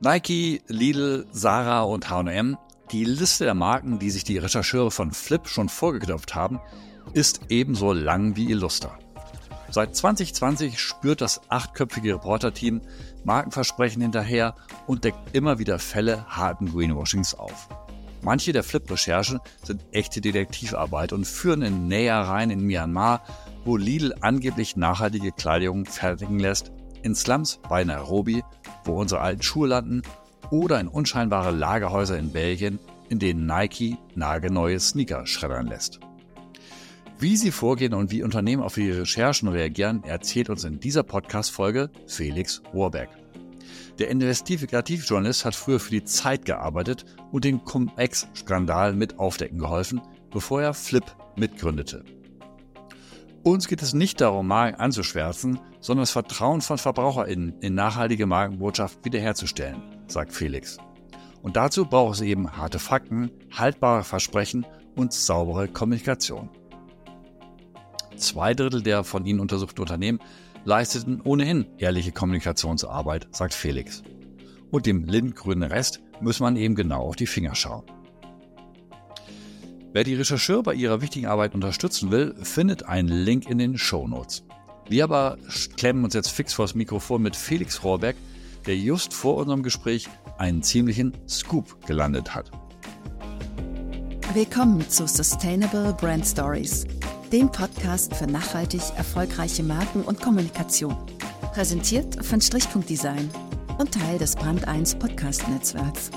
Nike, Lidl, Sarah und H&M, die Liste der Marken, die sich die Rechercheure von Flip schon vorgeknöpft haben, ist ebenso lang wie illuster. Seit 2020 spürt das achtköpfige Reporterteam Markenversprechen hinterher und deckt immer wieder Fälle harten Greenwashings auf. Manche der Flip-Recherchen sind echte Detektivarbeit und führen in Nähereien in Myanmar, wo Lidl angeblich nachhaltige Kleidung fertigen lässt, in Slums bei Nairobi, wo unsere alten Schuhe landen, oder in unscheinbare Lagerhäuser in Belgien, in denen Nike nagelneue Sneaker schreddern lässt. Wie sie vorgehen und wie Unternehmen auf ihre Recherchen reagieren, erzählt uns in dieser Podcast-Folge Felix Rohrbeck. Der Investigativjournalist hat früher für die Zeit gearbeitet und den Cum-Ex-Skandal mit aufdecken geholfen, bevor er Flip mitgründete. Uns geht es nicht darum, Marken anzuschwärzen, sondern das Vertrauen von VerbraucherInnen in nachhaltige Markenbotschaft wiederherzustellen, sagt Felix. Und dazu braucht es eben harte Fakten, haltbare Versprechen und saubere Kommunikation. Zwei Drittel der von Ihnen untersuchten Unternehmen leisteten ohnehin ehrliche Kommunikationsarbeit, sagt Felix. Und dem lindgrünen Rest muss man eben genau auf die Finger schauen. Wer die Rechercheur bei ihrer wichtigen Arbeit unterstützen will, findet einen Link in den Show Notes. Wir aber klemmen uns jetzt fix vors Mikrofon mit Felix Rohrbeck, der just vor unserem Gespräch einen ziemlichen Scoop gelandet hat. Willkommen zu Sustainable Brand Stories dem Podcast für nachhaltig erfolgreiche Marken und Kommunikation. Präsentiert von Strichpunkt Design und Teil des Brand 1 Podcast Netzwerks.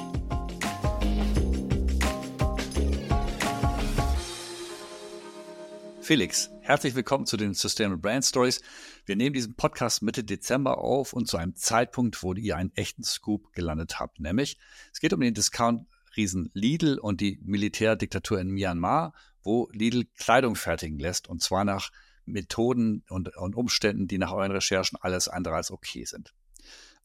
Felix, herzlich willkommen zu den Sustainable Brand Stories. Wir nehmen diesen Podcast Mitte Dezember auf und zu einem Zeitpunkt, wo ihr einen echten Scoop gelandet habt. Nämlich, es geht um den Discount-Riesen Lidl und die Militärdiktatur in Myanmar wo Lidl Kleidung fertigen lässt und zwar nach Methoden und, und Umständen, die nach euren Recherchen alles andere als okay sind.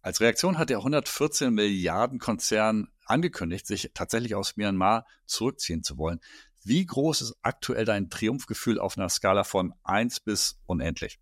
Als Reaktion hat der 114 Milliarden Konzern angekündigt, sich tatsächlich aus Myanmar zurückziehen zu wollen. Wie groß ist aktuell dein Triumphgefühl auf einer Skala von 1 bis unendlich?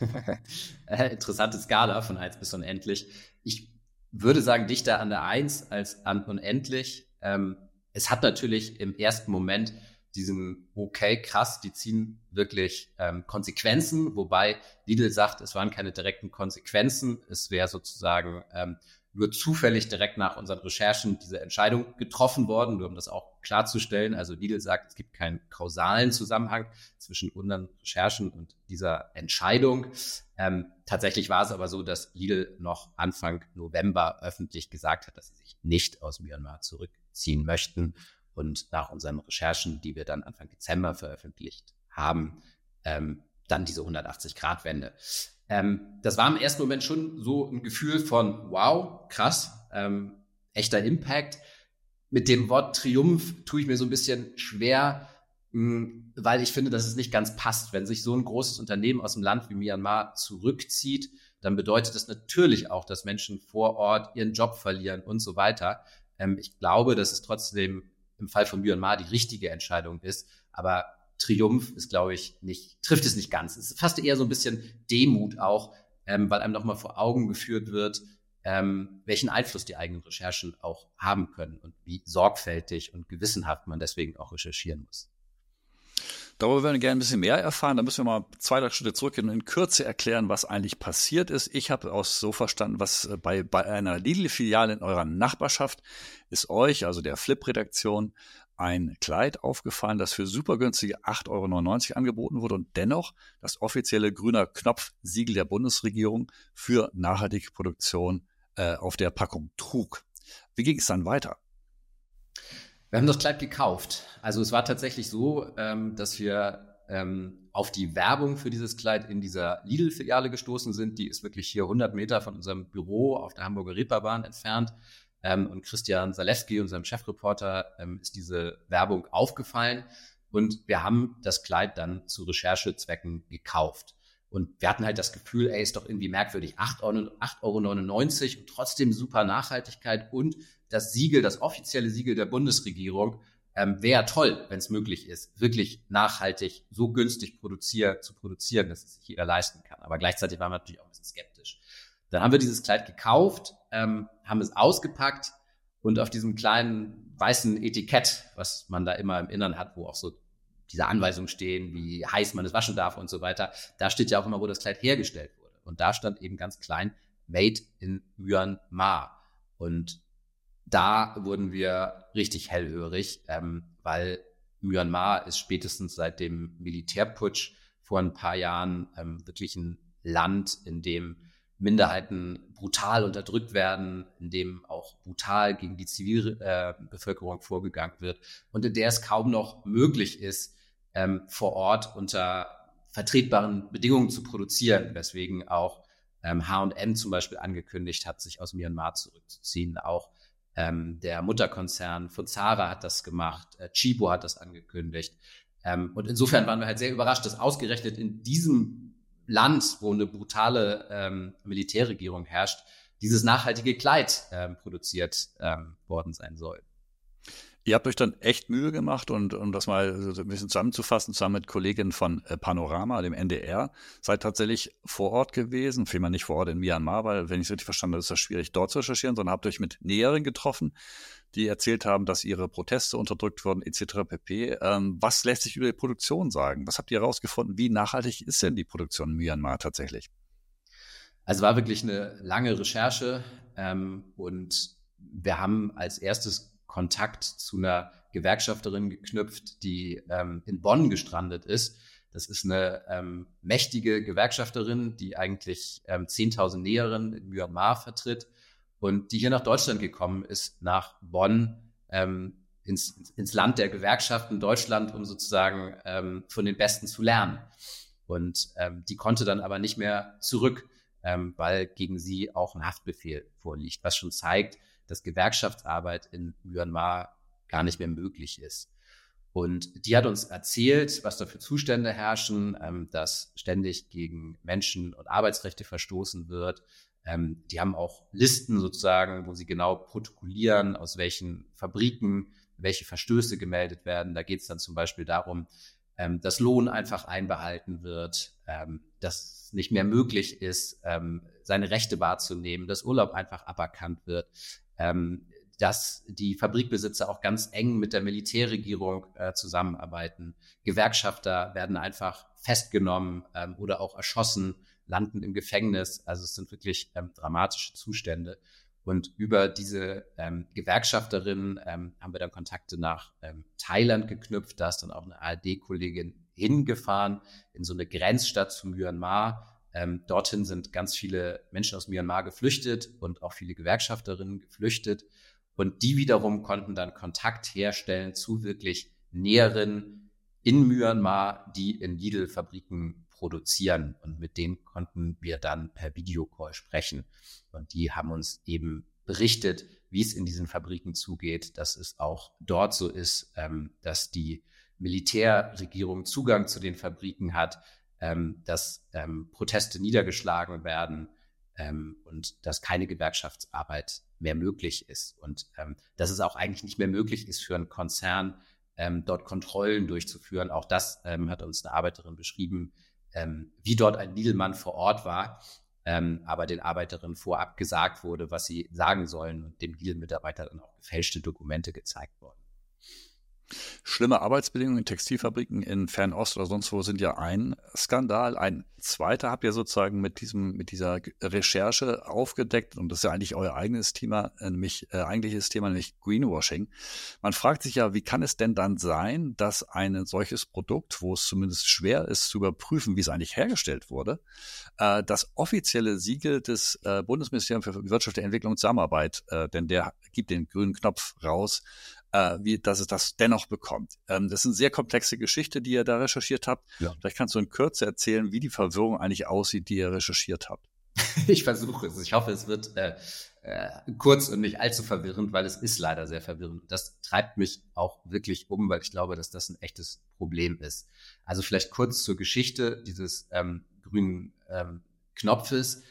Äh, interessante Skala von 1 bis unendlich. Ich würde sagen, dichter an der 1 als an unendlich. Ähm, es hat natürlich im ersten Moment diesem, okay, krass, die ziehen wirklich ähm, Konsequenzen, wobei Lidl sagt, es waren keine direkten Konsequenzen, es wäre sozusagen ähm, nur zufällig direkt nach unseren Recherchen diese Entscheidung getroffen worden, nur um das auch klarzustellen. Also Lidl sagt, es gibt keinen kausalen Zusammenhang zwischen unseren Recherchen und dieser Entscheidung. Ähm, tatsächlich war es aber so, dass Lidl noch Anfang November öffentlich gesagt hat, dass sie sich nicht aus Myanmar zurückziehen möchten und nach unseren Recherchen, die wir dann Anfang Dezember veröffentlicht haben, ähm, dann diese 180-Grad-Wende. Ähm, das war im ersten Moment schon so ein Gefühl von, wow, krass, ähm, echter Impact. Mit dem Wort Triumph tue ich mir so ein bisschen schwer, mh, hm, weil ich finde, dass es nicht ganz passt. Wenn sich so ein großes Unternehmen aus dem Land wie Myanmar zurückzieht, dann bedeutet das natürlich auch, dass Menschen vor Ort ihren Job verlieren und so weiter. Ähm, ich glaube, dass es trotzdem im Fall von Myanmar die richtige Entscheidung ist. Aber Triumph ist, glaube ich, nicht, trifft es nicht ganz. Es ist fast eher so ein bisschen Demut auch, ähm, weil einem nochmal vor Augen geführt wird, ähm, welchen Einfluss die eigenen Recherchen auch haben können und wie sorgfältig und gewissenhaft man deswegen auch recherchieren muss. Darüber würden wir gerne ein bisschen mehr erfahren. Da müssen wir mal zwei, drei Schritte zurückgehen und in Kürze erklären, was eigentlich passiert ist. Ich habe auch so verstanden, was äh, bei, bei einer Lidl-Filiale in eurer Nachbarschaft ist euch, also der Flip-Redaktion, ein Kleid aufgefallen, das für super günstige 8,99 Euro angeboten wurde und dennoch das offizielle grüner Knopf-Siegel der Bundesregierung für nachhaltige Produktion äh, auf der Packung trug. Wie ging es dann weiter? Wir haben das Kleid gekauft. Also es war tatsächlich so, ähm, dass wir ähm, auf die Werbung für dieses Kleid in dieser Lidl-Filiale gestoßen sind. Die ist wirklich hier 100 Meter von unserem Büro auf der Hamburger Reeperbahn entfernt. Ähm, und Christian Zalewski, unserem Chefreporter, ähm, ist diese Werbung aufgefallen. Und wir haben das Kleid dann zu Recherchezwecken gekauft. Und wir hatten halt das Gefühl, ey, ist doch irgendwie merkwürdig. 8,99 Euro und trotzdem super Nachhaltigkeit und das Siegel, das offizielle Siegel der Bundesregierung, ähm, wäre toll, wenn es möglich ist, wirklich nachhaltig so günstig produzier, zu produzieren, dass es sich jeder leisten kann. Aber gleichzeitig waren wir natürlich auch ein bisschen skeptisch. Dann haben wir dieses Kleid gekauft ähm, haben es ausgepackt und auf diesem kleinen weißen Etikett, was man da immer im Innern hat, wo auch so diese Anweisungen stehen, wie heiß man es waschen darf und so weiter, da steht ja auch immer, wo das Kleid hergestellt wurde. Und da stand eben ganz klein Made in Myanmar. Und da wurden wir richtig hellhörig, ähm, weil Myanmar ist spätestens seit dem Militärputsch vor ein paar Jahren ähm, wirklich ein Land, in dem Minderheiten brutal unterdrückt werden, in dem auch brutal gegen die Zivilbevölkerung äh, vorgegangen wird und in der es kaum noch möglich ist, ähm, vor Ort unter vertretbaren Bedingungen zu produzieren, weswegen auch ähm, H&M zum Beispiel angekündigt hat, sich aus Myanmar zurückzuziehen. Auch ähm, der Mutterkonzern von Zara hat das gemacht, äh, Chibo hat das angekündigt. Ähm, und insofern waren wir halt sehr überrascht, dass ausgerechnet in diesem Land, wo eine brutale ähm, Militärregierung herrscht, dieses nachhaltige Kleid ähm, produziert ähm, worden sein soll. Ihr habt euch dann echt Mühe gemacht und um das mal so ein bisschen zusammenzufassen, zusammen mit Kolleginnen von äh, Panorama, dem NDR, seid tatsächlich vor Ort gewesen, vielmehr nicht vor Ort in Myanmar, weil, wenn ich es richtig verstanden habe, ist das schwierig dort zu recherchieren, sondern habt euch mit Näheren getroffen, die erzählt haben, dass ihre Proteste unterdrückt wurden, etc. pp. Ähm, was lässt sich über die Produktion sagen? Was habt ihr herausgefunden? Wie nachhaltig ist denn die Produktion in Myanmar tatsächlich? Also war wirklich eine lange Recherche ähm, und wir haben als erstes Kontakt zu einer Gewerkschafterin geknüpft, die ähm, in Bonn gestrandet ist. Das ist eine ähm, mächtige Gewerkschafterin, die eigentlich ähm, 10.000 Näherinnen in Myanmar vertritt und die hier nach Deutschland gekommen ist, nach Bonn, ähm, ins, ins Land der Gewerkschaften Deutschland, um sozusagen ähm, von den Besten zu lernen. Und ähm, die konnte dann aber nicht mehr zurück, ähm, weil gegen sie auch ein Haftbefehl vorliegt, was schon zeigt, dass Gewerkschaftsarbeit in Myanmar gar nicht mehr möglich ist. Und die hat uns erzählt, was da für Zustände herrschen, ähm, dass ständig gegen Menschen- und Arbeitsrechte verstoßen wird. Ähm, die haben auch Listen sozusagen, wo sie genau protokollieren, aus welchen Fabriken welche Verstöße gemeldet werden. Da geht es dann zum Beispiel darum, ähm, dass Lohn einfach einbehalten wird, ähm, dass nicht mehr möglich ist, ähm, seine Rechte wahrzunehmen, dass Urlaub einfach aberkannt wird, ähm, dass die Fabrikbesitzer auch ganz eng mit der Militärregierung äh, zusammenarbeiten. Gewerkschafter werden einfach festgenommen ähm, oder auch erschossen, landen im Gefängnis. Also es sind wirklich ähm, dramatische Zustände. Und über diese ähm, Gewerkschafterin ähm, haben wir dann Kontakte nach ähm, Thailand geknüpft. Da ist dann auch eine ARD-Kollegin hingefahren in so eine Grenzstadt zu Myanmar, ähm, dorthin sind ganz viele Menschen aus Myanmar geflüchtet und auch viele Gewerkschafterinnen geflüchtet. Und die wiederum konnten dann Kontakt herstellen zu wirklich Näheren in Myanmar, die in Lidl-Fabriken produzieren. Und mit denen konnten wir dann per Videocall sprechen. Und die haben uns eben berichtet, wie es in diesen Fabriken zugeht, dass es auch dort so ist, ähm, dass die Militärregierung Zugang zu den Fabriken hat, ähm, dass ähm, Proteste niedergeschlagen werden ähm, und dass keine Gewerkschaftsarbeit mehr möglich ist. Und ähm, dass es auch eigentlich nicht mehr möglich ist für einen Konzern, ähm, dort Kontrollen durchzuführen. Auch das hat uns eine Arbeiterin beschrieben, ähm, wie dort ein Niedelmann vor Ort war, ähm, aber den Arbeiterinnen vorab gesagt wurde, was sie sagen sollen und dem Lidl-Mitarbeiter dann auch gefälschte Dokumente gezeigt wurden. Schlimme Arbeitsbedingungen in Textilfabriken in Fernost oder sonst wo sind ja ein Skandal. Ein zweiter habt ihr sozusagen mit diesem, mit dieser Recherche aufgedeckt und das ist ja eigentlich euer eigenes Thema, äh, nämlich äh, eigentliches Thema, nämlich Greenwashing. Man fragt sich ja, wie kann es denn dann sein, dass ein solches Produkt, wo es zumindest schwer ist zu überprüfen, wie es eigentlich hergestellt wurde, äh, das offizielle Siegel des äh, Bundesministeriums für Wirtschaft, Entwicklung und Zusammenarbeit, äh, denn der gibt den grünen Knopf raus, äh, wie, dass es das dennoch bekommt. Ähm, das ist eine sehr komplexe Geschichte, die ihr da recherchiert habt. Ja. Vielleicht kannst du in Kürze erzählen, wie die Verwirrung eigentlich aussieht, die ihr recherchiert habt. Ich versuche es. Ich hoffe, es wird äh, äh, kurz und nicht allzu verwirrend, weil es ist leider sehr verwirrend. Das treibt mich auch wirklich um, weil ich glaube, dass das ein echtes Problem ist. Also vielleicht kurz zur Geschichte dieses ähm, grünen ähm, Knopfes.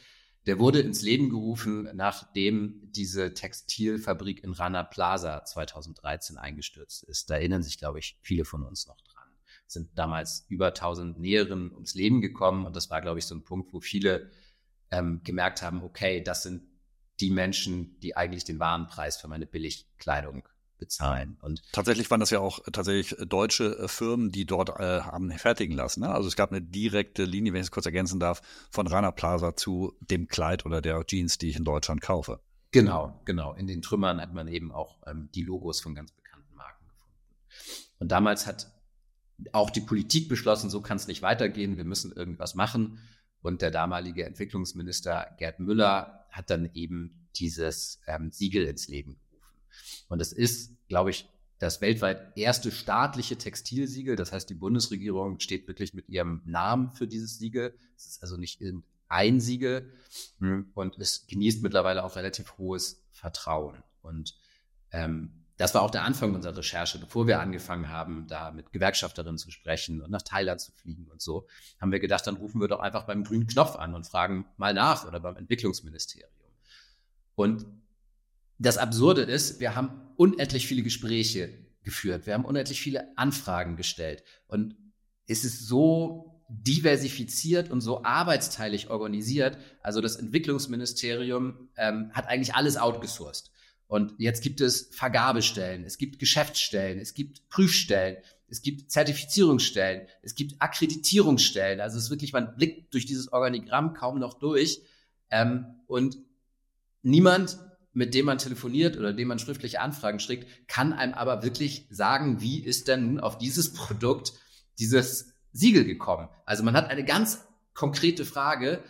Der wurde ins Leben gerufen, nachdem diese Textilfabrik in Rana Plaza 2013 eingestürzt ist. Da erinnern sich, glaube ich, viele von uns noch dran. Es sind damals über 1000 Näherinnen ums Leben gekommen und das war, glaube ich, so ein Punkt, wo viele ähm, gemerkt haben, okay, das sind die Menschen, die eigentlich den Warenpreis für meine Billigkleidung bezahlen. Und tatsächlich waren das ja auch tatsächlich deutsche äh, Firmen, die dort äh, haben fertigen lassen. Ne? Also es gab eine direkte Linie, wenn ich es kurz ergänzen darf, von Rana Plaza zu dem Kleid oder der Jeans, die ich in Deutschland kaufe. Genau, genau. In den Trümmern hat man eben auch ähm, die Logos von ganz bekannten Marken gefunden. Und damals hat auch die Politik beschlossen, so kann es nicht weitergehen, wir müssen irgendwas machen. Und der damalige Entwicklungsminister Gerd Müller hat dann eben dieses ähm, Siegel ins Leben. Und es ist, glaube ich, das weltweit erste staatliche Textilsiegel. Das heißt, die Bundesregierung steht wirklich mit ihrem Namen für dieses Siegel. Es ist also nicht irgendein Siegel hm, und es genießt mittlerweile auch relativ hohes Vertrauen. Und ähm, das war auch der Anfang unserer Recherche, bevor wir angefangen haben, da mit Gewerkschafterinnen zu sprechen und nach Thailand zu fliegen und so, haben wir gedacht, dann rufen wir doch einfach beim grünen Knopf an und fragen mal nach oder beim Entwicklungsministerium. Und das Absurde ist, wir haben unendlich viele Gespräche geführt, wir haben unendlich viele Anfragen gestellt und es ist so diversifiziert und so arbeitsteilig organisiert. Also das Entwicklungsministerium ähm, hat eigentlich alles outgesourced. Und jetzt gibt es Vergabestellen, es gibt Geschäftsstellen, es gibt Prüfstellen, es gibt Zertifizierungsstellen, es gibt Akkreditierungsstellen. Also es ist wirklich, man blickt durch dieses Organigramm kaum noch durch. Ähm, und niemand, mit dem man telefoniert oder dem man schriftliche Anfragen schickt, kann einem aber wirklich sagen, wie ist denn nun auf dieses Produkt dieses Siegel gekommen. Also man hat eine ganz konkrete Frage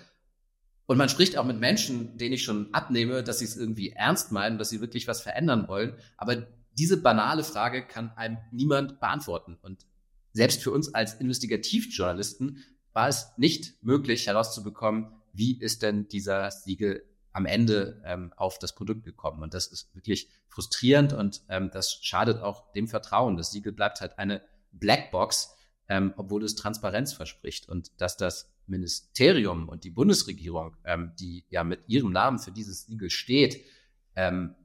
und man spricht auch mit Menschen, denen ich schon abnehme, dass sie es irgendwie ernst meinen, dass sie wirklich was verändern wollen. Aber diese banale Frage kann einem niemand beantworten. Und selbst für uns als Investigativjournalisten war es nicht möglich herauszubekommen, wie ist denn dieser Siegel am Ende ähm, auf das Produkt gekommen. Und das ist wirklich frustrierend und ähm, das schadet auch dem Vertrauen. Das Siegel bleibt halt eine Blackbox, ähm, obwohl es Transparenz verspricht. Und dass das Ministerium und die Bundesregierung, ähm, die ja mit ihrem Namen für dieses Siegel steht, ähm,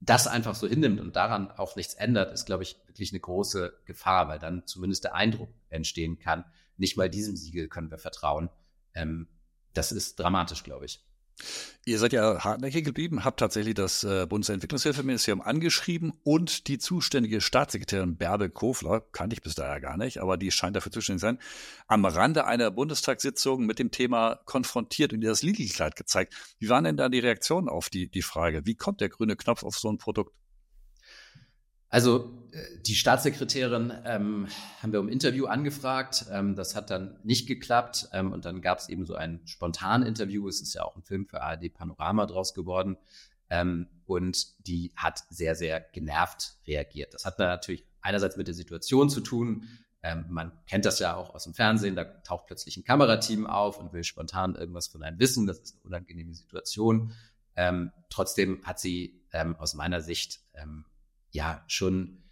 das einfach so hinnimmt und daran auch nichts ändert, ist, glaube ich, wirklich eine große Gefahr, weil dann zumindest der Eindruck entstehen kann, nicht mal diesem Siegel können wir vertrauen. Ähm, das ist dramatisch, glaube ich. Ihr seid ja hartnäckig geblieben, habt tatsächlich das äh, Bundesentwicklungshilfeministerium angeschrieben und die zuständige Staatssekretärin Bärbel Kofler, kannte ich bis daher gar nicht, aber die scheint dafür zuständig zu sein, am Rande einer Bundestagssitzung mit dem Thema konfrontiert und ihr das Lidl-Kleid gezeigt. Wie waren denn da die Reaktionen auf die, die Frage? Wie kommt der grüne Knopf auf so ein Produkt? Also äh, die Staatssekretärin ähm, haben wir um Interview angefragt. Ähm, das hat dann nicht geklappt. Ähm, und dann gab es eben so ein spontan Interview. Es ist ja auch ein Film für ARD Panorama draus geworden. Ähm, und die hat sehr, sehr genervt reagiert. Das hat natürlich einerseits mit der Situation zu tun. Ähm, man kennt das ja auch aus dem Fernsehen. Da taucht plötzlich ein Kamerateam auf und will spontan irgendwas von einem wissen. Das ist eine unangenehme Situation. Ähm, trotzdem hat sie aus meiner Sicht ja schon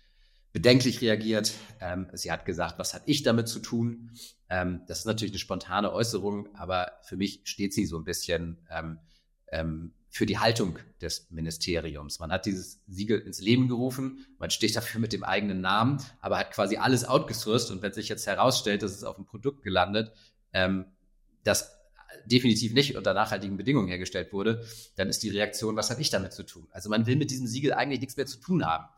bedenklich reagiert. Ähm, sie hat gesagt, was hat ich damit zu tun? Ähm, das ist natürlich eine spontane Äußerung, aber für mich steht sie so ein bisschen ähm, ähm, für die Haltung des Ministeriums. Man hat dieses Siegel ins Leben gerufen, man steht dafür mit dem eigenen Namen, aber hat quasi alles outgesourced und wenn sich jetzt herausstellt, dass es auf ein Produkt gelandet, ähm, das definitiv nicht unter nachhaltigen Bedingungen hergestellt wurde, dann ist die Reaktion, was habe ich damit zu tun? Also man will mit diesem Siegel eigentlich nichts mehr zu tun haben.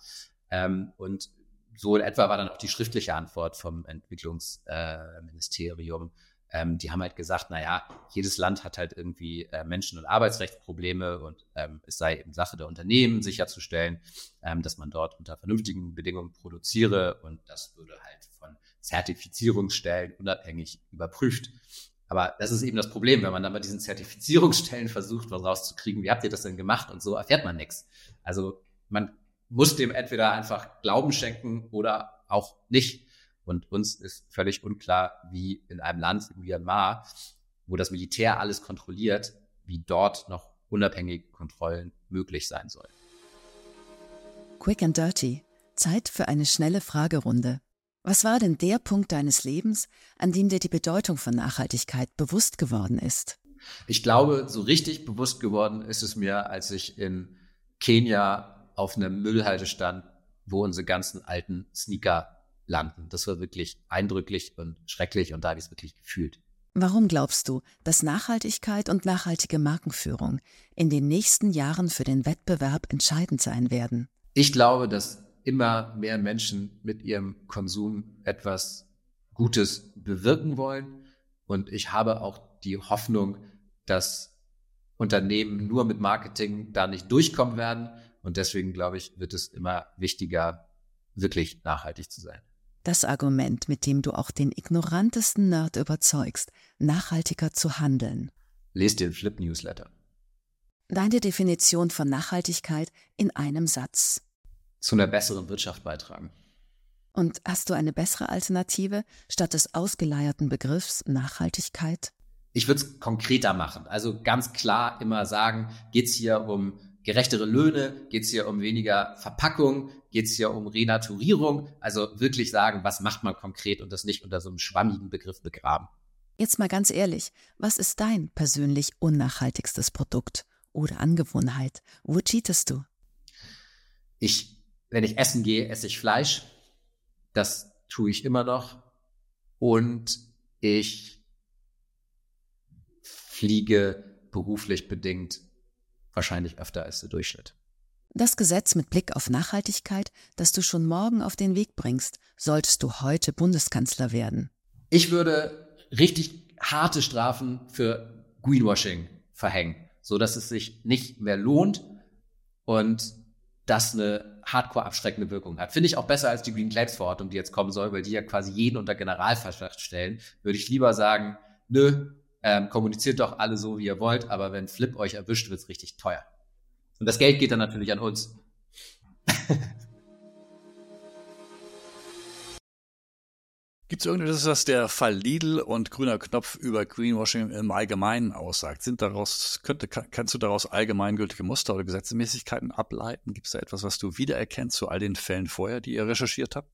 Ähm, und so in etwa war dann auch die schriftliche Antwort vom Entwicklungsministerium. Äh, ähm, die haben halt gesagt, naja, jedes Land hat halt irgendwie äh, Menschen- und Arbeitsrechtsprobleme und ähm, es sei eben Sache der Unternehmen sicherzustellen, ähm, dass man dort unter vernünftigen Bedingungen produziere und das würde halt von Zertifizierungsstellen unabhängig überprüft. Aber das ist eben das Problem, wenn man dann bei diesen Zertifizierungsstellen versucht, was rauszukriegen, wie habt ihr das denn gemacht und so erfährt man nichts. Also man muss dem entweder einfach Glauben schenken oder auch nicht. Und uns ist völlig unklar, wie in einem Land wie Myanmar, wo das Militär alles kontrolliert, wie dort noch unabhängige Kontrollen möglich sein sollen. Quick and Dirty. Zeit für eine schnelle Fragerunde. Was war denn der Punkt deines Lebens, an dem dir die Bedeutung von Nachhaltigkeit bewusst geworden ist? Ich glaube, so richtig bewusst geworden ist es mir, als ich in Kenia auf einem Müllhalde stand, wo unsere ganzen alten Sneaker landen. Das war wirklich eindrücklich und schrecklich und da habe ich es wirklich gefühlt. Warum glaubst du, dass Nachhaltigkeit und nachhaltige Markenführung in den nächsten Jahren für den Wettbewerb entscheidend sein werden? Ich glaube, dass immer mehr Menschen mit ihrem Konsum etwas Gutes bewirken wollen. Und ich habe auch die Hoffnung, dass Unternehmen nur mit Marketing da nicht durchkommen werden. Und deswegen glaube ich, wird es immer wichtiger, wirklich nachhaltig zu sein. Das Argument, mit dem du auch den ignorantesten Nerd überzeugst, nachhaltiger zu handeln. Lest den Flip Newsletter. Deine Definition von Nachhaltigkeit in einem Satz. Zu einer besseren Wirtschaft beitragen. Und hast du eine bessere Alternative statt des ausgeleierten Begriffs Nachhaltigkeit? Ich würde es konkreter machen. Also ganz klar immer sagen, geht es hier um gerechtere Löhne, geht es hier um weniger Verpackung, geht es hier um Renaturierung. Also wirklich sagen, was macht man konkret und das nicht unter so einem schwammigen Begriff begraben. Jetzt mal ganz ehrlich, was ist dein persönlich unnachhaltigstes Produkt oder Angewohnheit? Wo cheatest du? Ich, wenn ich essen gehe, esse ich Fleisch. Das tue ich immer noch. Und ich fliege beruflich bedingt wahrscheinlich öfter als der Durchschnitt. Das Gesetz mit Blick auf Nachhaltigkeit, das du schon morgen auf den Weg bringst, solltest du heute Bundeskanzler werden. Ich würde richtig harte Strafen für Greenwashing verhängen, so dass es sich nicht mehr lohnt und das eine hardcore abschreckende Wirkung hat. Finde ich auch besser als die Green Claims Verordnung, die jetzt kommen soll, weil die ja quasi jeden unter Generalverdacht stellen. Würde ich lieber sagen, nö, ähm, kommuniziert doch alle so, wie ihr wollt, aber wenn Flip euch erwischt, wird es richtig teuer. Und das Geld geht dann natürlich an uns. Gibt es irgendetwas, was der Fall Lidl und grüner Knopf über Greenwashing im Allgemeinen aussagt? Sind daraus, könnte, kannst du daraus allgemeingültige Muster oder Gesetzmäßigkeiten ableiten? Gibt es da etwas, was du wiedererkennst zu all den Fällen vorher, die ihr recherchiert habt?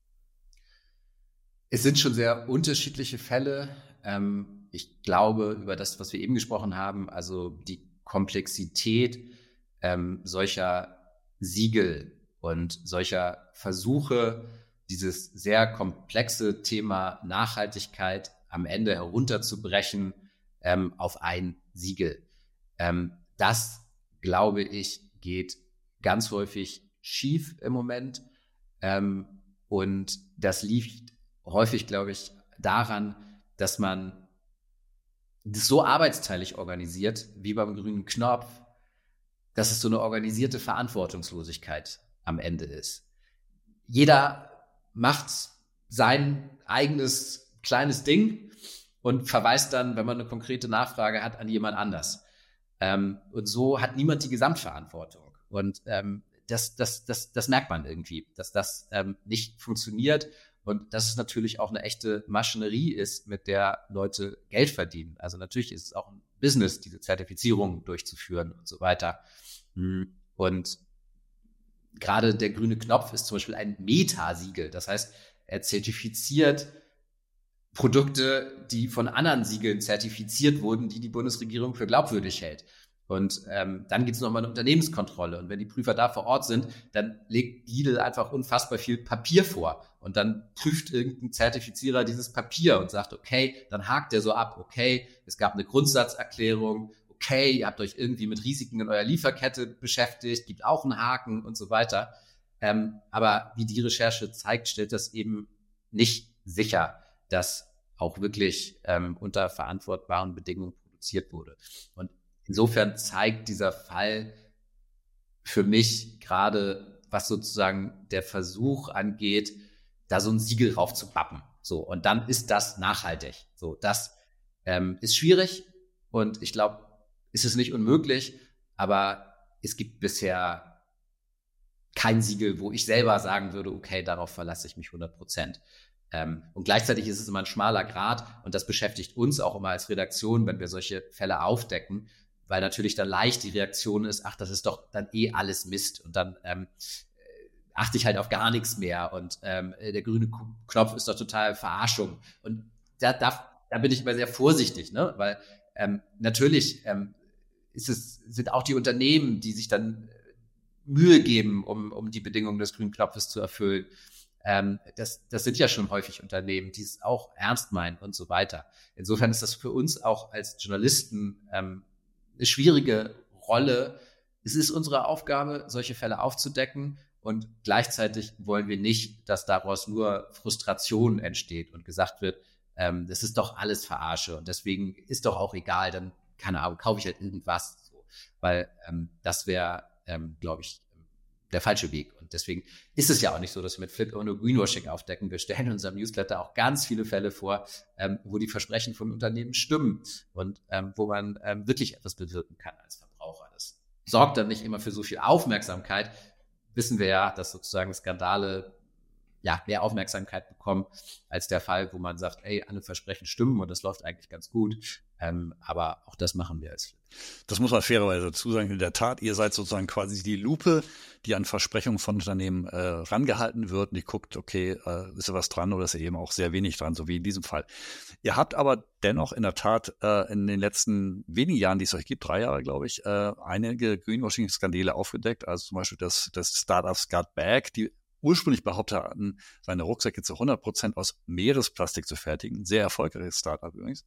Es sind schon sehr unterschiedliche Fälle. Ähm, ich glaube, über das, was wir eben gesprochen haben, also die Komplexität ähm, solcher Siegel und solcher Versuche, dieses sehr komplexe Thema Nachhaltigkeit am Ende herunterzubrechen ähm, auf ein Siegel. Ähm, das, glaube ich, geht ganz häufig schief im Moment. Ähm, und das liegt häufig, glaube ich, daran, dass man das so arbeitsteilig organisiert, wie beim grünen Knopf, dass es so eine organisierte Verantwortungslosigkeit am Ende ist. Jeder macht sein eigenes kleines Ding und verweist dann, wenn man eine konkrete Nachfrage hat, an jemand anders. Ähm, und so hat niemand die Gesamtverantwortung. Und ähm, das, das, das, das merkt man irgendwie, dass das ähm, nicht funktioniert und dass es natürlich auch eine echte Maschinerie ist, mit der Leute Geld verdienen. Also natürlich ist es auch ein Business, diese Zertifizierung durchzuführen und so weiter. Hm. Und gerade der grüne Knopf ist zum Beispiel ein Metasiegel. Das heißt, er zertifiziert Produkte, die von anderen Siegeln zertifiziert wurden, die die Bundesregierung für glaubwürdig hält. Und ähm, dann gibt es nochmal eine Unternehmenskontrolle. Und wenn die Prüfer da vor Ort sind, dann legt Lidl einfach unfassbar viel Papier vor. Und dann prüft irgendein Zertifizierer dieses Papier und sagt, okay, dann hakt der so ab, okay, es gab eine Grundsatzerklärung, okay, ihr habt euch irgendwie mit Risiken in eurer Lieferkette beschäftigt, gibt auch einen Haken und so weiter. Ähm, aber wie die Recherche zeigt, stellt das eben nicht sicher, dass auch wirklich ähm, unter verantwortbaren Bedingungen produziert wurde. Und insofern zeigt dieser Fall für mich gerade, was sozusagen der Versuch angeht, da so ein Siegel drauf zu bappen. So, und dann ist das nachhaltig. So, das ähm, ist schwierig und ich glaube, ist es nicht unmöglich, aber es gibt bisher kein Siegel, wo ich selber sagen würde, okay, darauf verlasse ich mich 100 Prozent. Ähm, und gleichzeitig ist es immer ein schmaler Grad und das beschäftigt uns auch immer als Redaktion, wenn wir solche Fälle aufdecken, weil natürlich dann leicht die Reaktion ist, ach, das ist doch dann eh alles Mist und dann ähm, achte ich halt auf gar nichts mehr und ähm, der grüne Knopf ist doch total Verarschung und da, da, da bin ich immer sehr vorsichtig, ne? weil ähm, natürlich ähm, ist es, sind auch die Unternehmen, die sich dann Mühe geben, um, um die Bedingungen des grünen Knopfes zu erfüllen. Ähm, das, das sind ja schon häufig Unternehmen, die es auch ernst meinen und so weiter. Insofern ist das für uns auch als Journalisten ähm, eine schwierige Rolle. Es ist unsere Aufgabe, solche Fälle aufzudecken. Und gleichzeitig wollen wir nicht, dass daraus nur Frustration entsteht und gesagt wird, ähm, das ist doch alles Verarsche und deswegen ist doch auch egal, dann, keine Ahnung, kaufe ich halt irgendwas. So. Weil ähm, das wäre, ähm, glaube ich, der falsche Weg. Und deswegen ist es ja auch nicht so, dass wir mit Flip nur Greenwashing aufdecken. Wir stellen in unserem Newsletter auch ganz viele Fälle vor, ähm, wo die Versprechen von Unternehmen stimmen und ähm, wo man ähm, wirklich etwas bewirken kann als Verbraucher. Das sorgt dann nicht immer für so viel Aufmerksamkeit. Wissen wir ja, dass sozusagen Skandale ja, mehr Aufmerksamkeit bekommen als der Fall, wo man sagt, ey, alle Versprechen stimmen und das läuft eigentlich ganz gut. Ähm, aber auch das machen wir als Flip. Das muss man fairerweise dazu sagen. In der Tat, ihr seid sozusagen quasi die Lupe, die an Versprechungen von Unternehmen äh, rangehalten wird und die guckt, okay, äh, ist da was dran oder ist da eben auch sehr wenig dran, so wie in diesem Fall. Ihr habt aber dennoch in der Tat äh, in den letzten wenigen Jahren, die es euch gibt, drei Jahre, glaube ich, äh, einige Greenwashing-Skandale aufgedeckt. Also zum Beispiel das, das Startup Scut Bag, die ursprünglich behauptet hatten, seine Rucksäcke zu 100 Prozent aus Meeresplastik zu fertigen. Sehr erfolgreiches Startup übrigens.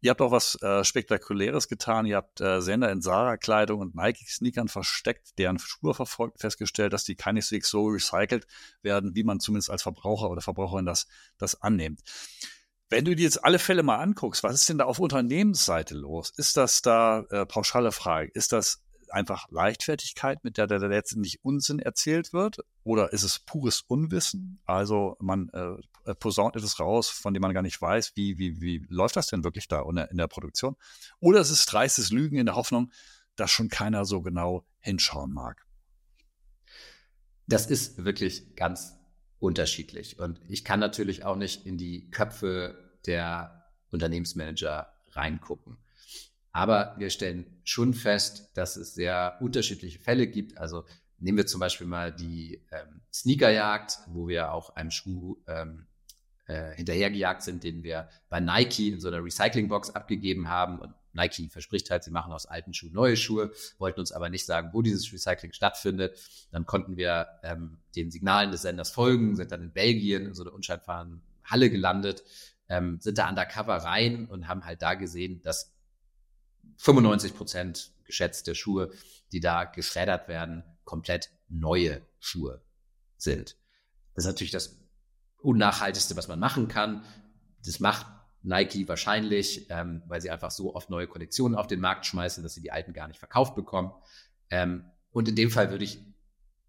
Ihr habt auch was äh, Spektakuläres getan. Ihr habt äh, Sender in Sarah-Kleidung und Nike-Sneakern versteckt, deren Spur verfolgt, festgestellt, dass die keineswegs so recycelt werden, wie man zumindest als Verbraucher oder Verbraucherin das, das annimmt. Wenn du dir jetzt alle Fälle mal anguckst, was ist denn da auf Unternehmensseite los? Ist das da, äh, pauschale Frage, ist das einfach Leichtfertigkeit, mit der der letztendlich Unsinn erzählt wird? Oder ist es pures Unwissen? Also man äh, äh, posaunt etwas raus, von dem man gar nicht weiß, wie, wie, wie läuft das denn wirklich da in der, in der Produktion? Oder ist es dreistes Lügen in der Hoffnung, dass schon keiner so genau hinschauen mag? Das ist wirklich ganz unterschiedlich. Und ich kann natürlich auch nicht in die Köpfe der Unternehmensmanager reingucken. Aber wir stellen schon fest, dass es sehr unterschiedliche Fälle gibt. Also nehmen wir zum Beispiel mal die ähm, Sneakerjagd, wo wir auch einem Schuh ähm, äh, hinterhergejagt sind, den wir bei Nike in so einer Recyclingbox abgegeben haben. Und Nike verspricht halt, sie machen aus alten Schuhen neue Schuhe, wollten uns aber nicht sagen, wo dieses Recycling stattfindet. Dann konnten wir ähm, den Signalen des Senders folgen, sind dann in Belgien in so einer unscheinbaren Halle gelandet, ähm, sind da undercover rein und haben halt da gesehen, dass 95 Prozent geschätzt der Schuhe, die da geschreddert werden, komplett neue Schuhe sind. Das ist natürlich das Unnachhaltigste, was man machen kann. Das macht Nike wahrscheinlich, ähm, weil sie einfach so oft neue Kollektionen auf den Markt schmeißen, dass sie die alten gar nicht verkauft bekommen. Ähm, und in dem Fall würde ich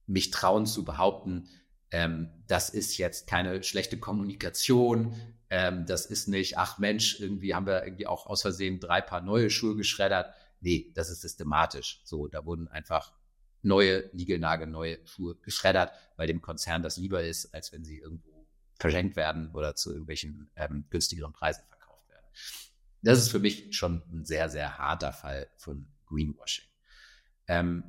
mich trauen zu behaupten, ähm, das ist jetzt keine schlechte Kommunikation, ähm, das ist nicht, ach Mensch, irgendwie haben wir irgendwie auch aus Versehen drei Paar neue Schuhe geschreddert. Nee, das ist systematisch. So, da wurden einfach neue, niegelnagelneue Schuhe geschreddert, weil dem Konzern das lieber ist, als wenn sie irgendwo verschenkt werden oder zu irgendwelchen ähm, günstigeren Preisen verkauft werden. Das ist für mich schon ein sehr, sehr harter Fall von Greenwashing. Ähm,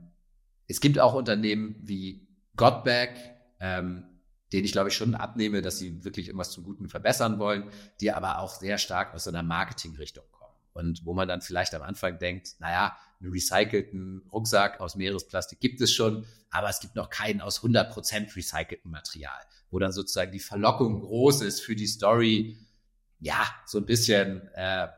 es gibt auch Unternehmen wie Godback, ähm, denen ich glaube ich schon abnehme, dass sie wirklich irgendwas zum Guten verbessern wollen, die aber auch sehr stark aus einer Marketingrichtung kommen. Und wo man dann vielleicht am Anfang denkt, naja, einen recycelten Rucksack aus Meeresplastik gibt es schon, aber es gibt noch keinen aus 100% recyceltem Material, wo dann sozusagen die Verlockung groß ist für die Story, ja, so ein bisschen äh,